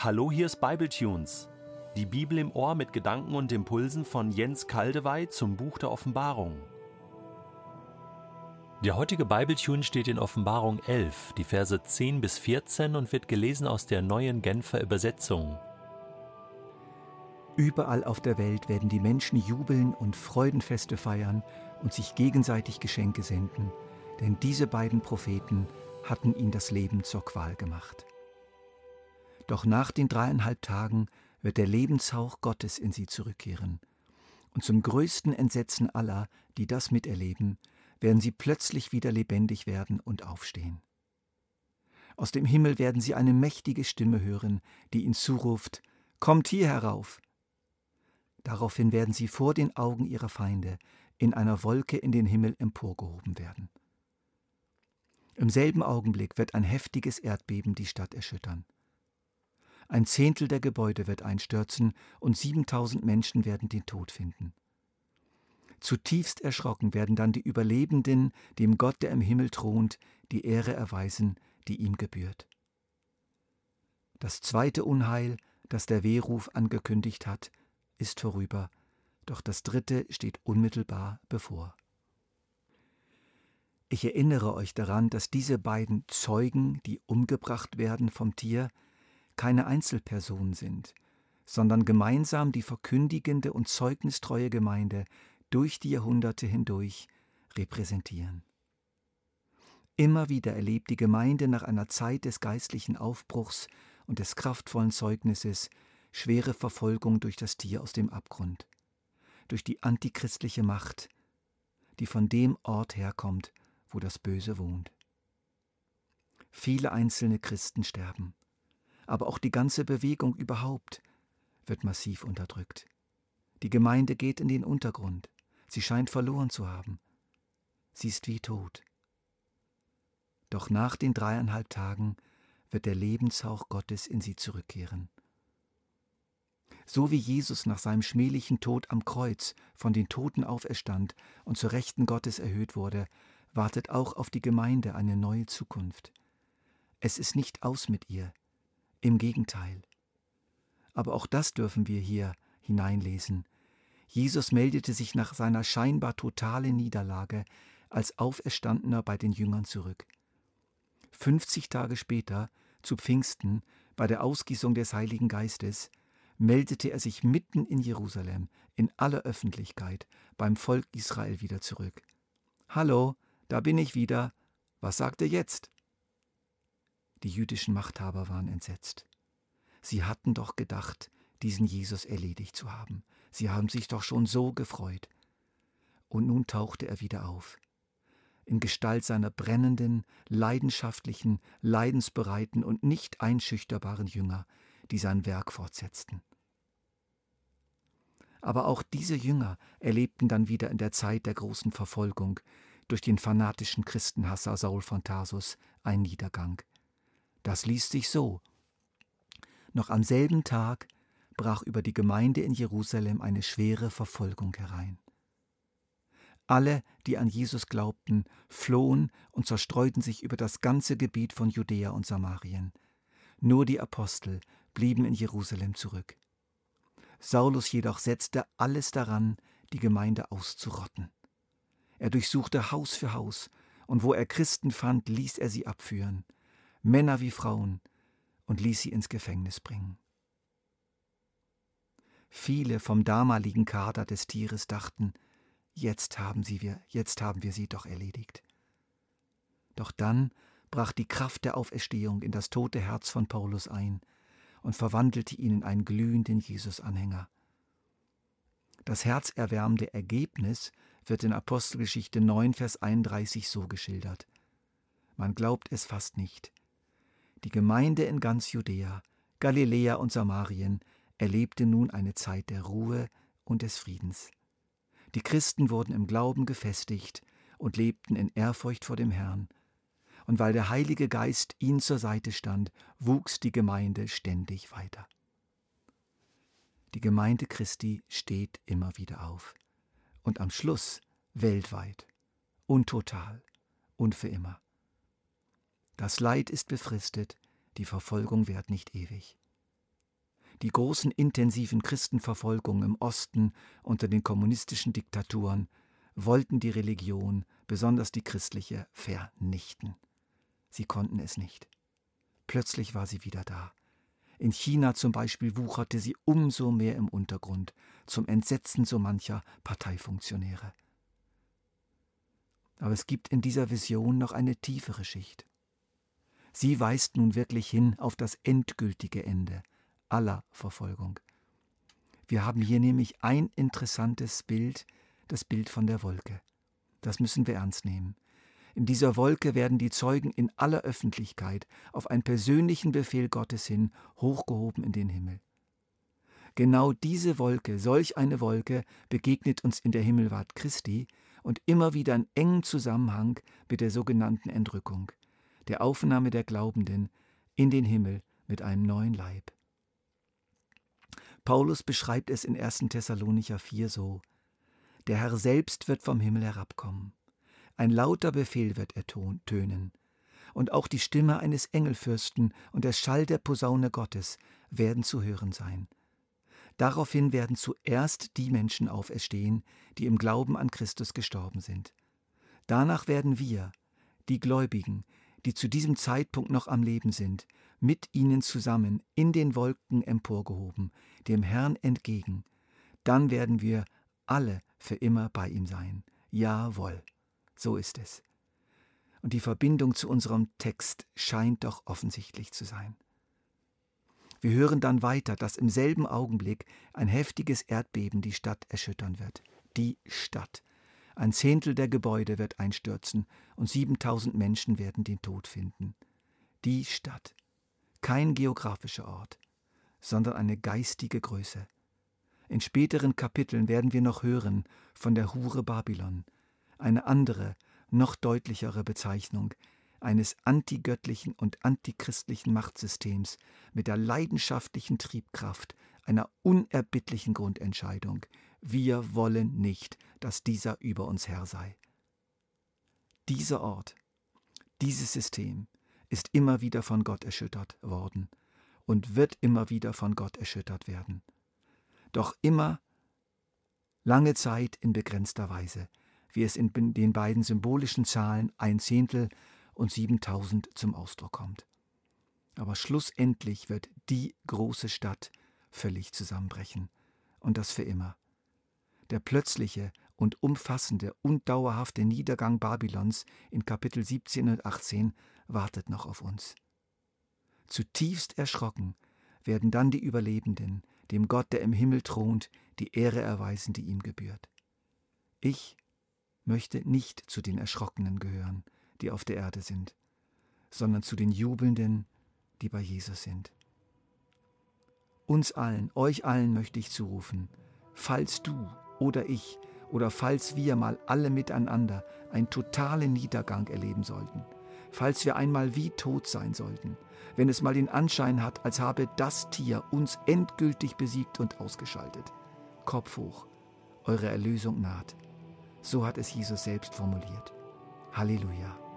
Hallo, hier ist Bibletunes. Die Bibel im Ohr mit Gedanken und Impulsen von Jens Kaldewey zum Buch der Offenbarung. Der heutige Bibletune steht in Offenbarung 11, die Verse 10 bis 14 und wird gelesen aus der neuen Genfer Übersetzung. Überall auf der Welt werden die Menschen jubeln und Freudenfeste feiern und sich gegenseitig Geschenke senden, denn diese beiden Propheten hatten ihnen das Leben zur Qual gemacht. Doch nach den dreieinhalb Tagen wird der Lebenshauch Gottes in sie zurückkehren. Und zum größten Entsetzen aller, die das miterleben, werden sie plötzlich wieder lebendig werden und aufstehen. Aus dem Himmel werden sie eine mächtige Stimme hören, die ihnen zuruft, Kommt hier herauf! Daraufhin werden sie vor den Augen ihrer Feinde in einer Wolke in den Himmel emporgehoben werden. Im selben Augenblick wird ein heftiges Erdbeben die Stadt erschüttern. Ein Zehntel der Gebäude wird einstürzen und 7000 Menschen werden den Tod finden. Zutiefst erschrocken werden dann die Überlebenden dem Gott, der im Himmel thront, die Ehre erweisen, die ihm gebührt. Das zweite Unheil, das der Wehruf angekündigt hat, ist vorüber, doch das dritte steht unmittelbar bevor. Ich erinnere euch daran, dass diese beiden Zeugen, die umgebracht werden vom Tier, keine Einzelpersonen sind, sondern gemeinsam die verkündigende und zeugnistreue Gemeinde durch die Jahrhunderte hindurch repräsentieren. Immer wieder erlebt die Gemeinde nach einer Zeit des geistlichen Aufbruchs und des kraftvollen Zeugnisses schwere Verfolgung durch das Tier aus dem Abgrund, durch die antichristliche Macht, die von dem Ort herkommt, wo das Böse wohnt. Viele einzelne Christen sterben, aber auch die ganze Bewegung überhaupt wird massiv unterdrückt. Die Gemeinde geht in den Untergrund, sie scheint verloren zu haben, sie ist wie tot. Doch nach den dreieinhalb Tagen wird der Lebenshauch Gottes in sie zurückkehren. So wie Jesus nach seinem schmählichen Tod am Kreuz von den Toten auferstand und zur Rechten Gottes erhöht wurde, wartet auch auf die Gemeinde eine neue Zukunft. Es ist nicht aus mit ihr, im Gegenteil. Aber auch das dürfen wir hier hineinlesen. Jesus meldete sich nach seiner scheinbar totalen Niederlage als Auferstandener bei den Jüngern zurück. 50 Tage später, zu Pfingsten, bei der Ausgießung des Heiligen Geistes, meldete er sich mitten in Jerusalem, in aller Öffentlichkeit, beim Volk Israel wieder zurück. Hallo, da bin ich wieder. Was sagt er jetzt? Die jüdischen Machthaber waren entsetzt. Sie hatten doch gedacht, diesen Jesus erledigt zu haben. Sie haben sich doch schon so gefreut. Und nun tauchte er wieder auf, in Gestalt seiner brennenden, leidenschaftlichen, leidensbereiten und nicht einschüchterbaren Jünger, die sein Werk fortsetzten. Aber auch diese Jünger erlebten dann wieder in der Zeit der großen Verfolgung durch den fanatischen Christenhasser Saul von Tarsus einen Niedergang. Das liest sich so. Noch am selben Tag brach über die Gemeinde in Jerusalem eine schwere Verfolgung herein. Alle, die an Jesus glaubten, flohen und zerstreuten sich über das ganze Gebiet von Judäa und Samarien. Nur die Apostel blieben in Jerusalem zurück. Saulus jedoch setzte alles daran, die Gemeinde auszurotten. Er durchsuchte Haus für Haus, und wo er Christen fand, ließ er sie abführen. Männer wie Frauen, und ließ sie ins Gefängnis bringen. Viele vom damaligen Kader des Tieres dachten, jetzt haben sie wir, jetzt haben wir sie doch erledigt. Doch dann brach die Kraft der Auferstehung in das tote Herz von Paulus ein und verwandelte ihn in einen glühenden Jesus-Anhänger. Das herzerwärmende Ergebnis wird in Apostelgeschichte 9, Vers 31 so geschildert. Man glaubt es fast nicht. Die Gemeinde in ganz Judäa, Galiläa und Samarien erlebte nun eine Zeit der Ruhe und des Friedens. Die Christen wurden im Glauben gefestigt und lebten in Ehrfurcht vor dem Herrn. Und weil der Heilige Geist ihnen zur Seite stand, wuchs die Gemeinde ständig weiter. Die Gemeinde Christi steht immer wieder auf. Und am Schluss weltweit und total und für immer. Das Leid ist befristet, die Verfolgung währt nicht ewig. die großen intensiven Christenverfolgungen im Osten unter den kommunistischen Diktaturen, wollten die Religion, besonders die christliche, vernichten. Sie konnten es nicht. Plötzlich war sie wieder da. In China zum Beispiel wucherte sie umso mehr im Untergrund, zum Entsetzen so mancher Parteifunktionäre. Aber es gibt in dieser Vision noch eine tiefere Schicht. Sie weist nun wirklich hin auf das endgültige Ende aller Verfolgung. Wir haben hier nämlich ein interessantes Bild, das Bild von der Wolke. Das müssen wir ernst nehmen. In dieser Wolke werden die Zeugen in aller Öffentlichkeit auf einen persönlichen Befehl Gottes hin hochgehoben in den Himmel. Genau diese Wolke, solch eine Wolke, begegnet uns in der Himmelfahrt Christi und immer wieder in engem Zusammenhang mit der sogenannten Entrückung, der Aufnahme der Glaubenden in den Himmel mit einem neuen Leib. Paulus beschreibt es in 1. Thessalonicher 4 so: Der Herr selbst wird vom Himmel herabkommen. Ein lauter Befehl wird ertönen. Und auch die Stimme eines Engelfürsten und der Schall der Posaune Gottes werden zu hören sein. Daraufhin werden zuerst die Menschen auferstehen, die im Glauben an Christus gestorben sind. Danach werden wir, die Gläubigen, die zu diesem Zeitpunkt noch am Leben sind, mit ihnen zusammen in den Wolken emporgehoben, dem Herrn entgegen. Dann werden wir alle für immer bei ihm sein. Jawohl, so ist es. Und die Verbindung zu unserem Text scheint doch offensichtlich zu sein. Wir hören dann weiter, dass im selben Augenblick ein heftiges Erdbeben die Stadt erschüttern wird. Die Stadt. Ein Zehntel der Gebäude wird einstürzen und 7000 Menschen werden den Tod finden. Die Stadt. Kein geografischer Ort, sondern eine geistige Größe. In späteren Kapiteln werden wir noch hören von der Hure Babylon, eine andere, noch deutlichere Bezeichnung eines antigöttlichen und antichristlichen Machtsystems mit der leidenschaftlichen Triebkraft einer unerbittlichen Grundentscheidung. Wir wollen nicht, dass dieser über uns Herr sei. Dieser Ort, dieses System ist immer wieder von Gott erschüttert worden und wird immer wieder von Gott erschüttert werden. Doch immer lange Zeit in begrenzter Weise, wie es in den beiden symbolischen Zahlen ein Zehntel und 7000 zum Ausdruck kommt. Aber schlussendlich wird die große Stadt völlig zusammenbrechen und das für immer. Der plötzliche und umfassende und dauerhafte Niedergang Babylons in Kapitel 17 und 18 wartet noch auf uns. Zutiefst erschrocken werden dann die Überlebenden, dem Gott, der im Himmel thront, die Ehre erweisen, die ihm gebührt. Ich möchte nicht zu den Erschrockenen gehören, die auf der Erde sind, sondern zu den Jubelnden, die bei Jesus sind. Uns allen, euch allen möchte ich zurufen, falls du oder ich oder falls wir mal alle miteinander einen totalen Niedergang erleben sollten, falls wir einmal wie tot sein sollten, wenn es mal den Anschein hat, als habe das Tier uns endgültig besiegt und ausgeschaltet. Kopf hoch, eure Erlösung naht. So hat es Jesus selbst formuliert. Halleluja.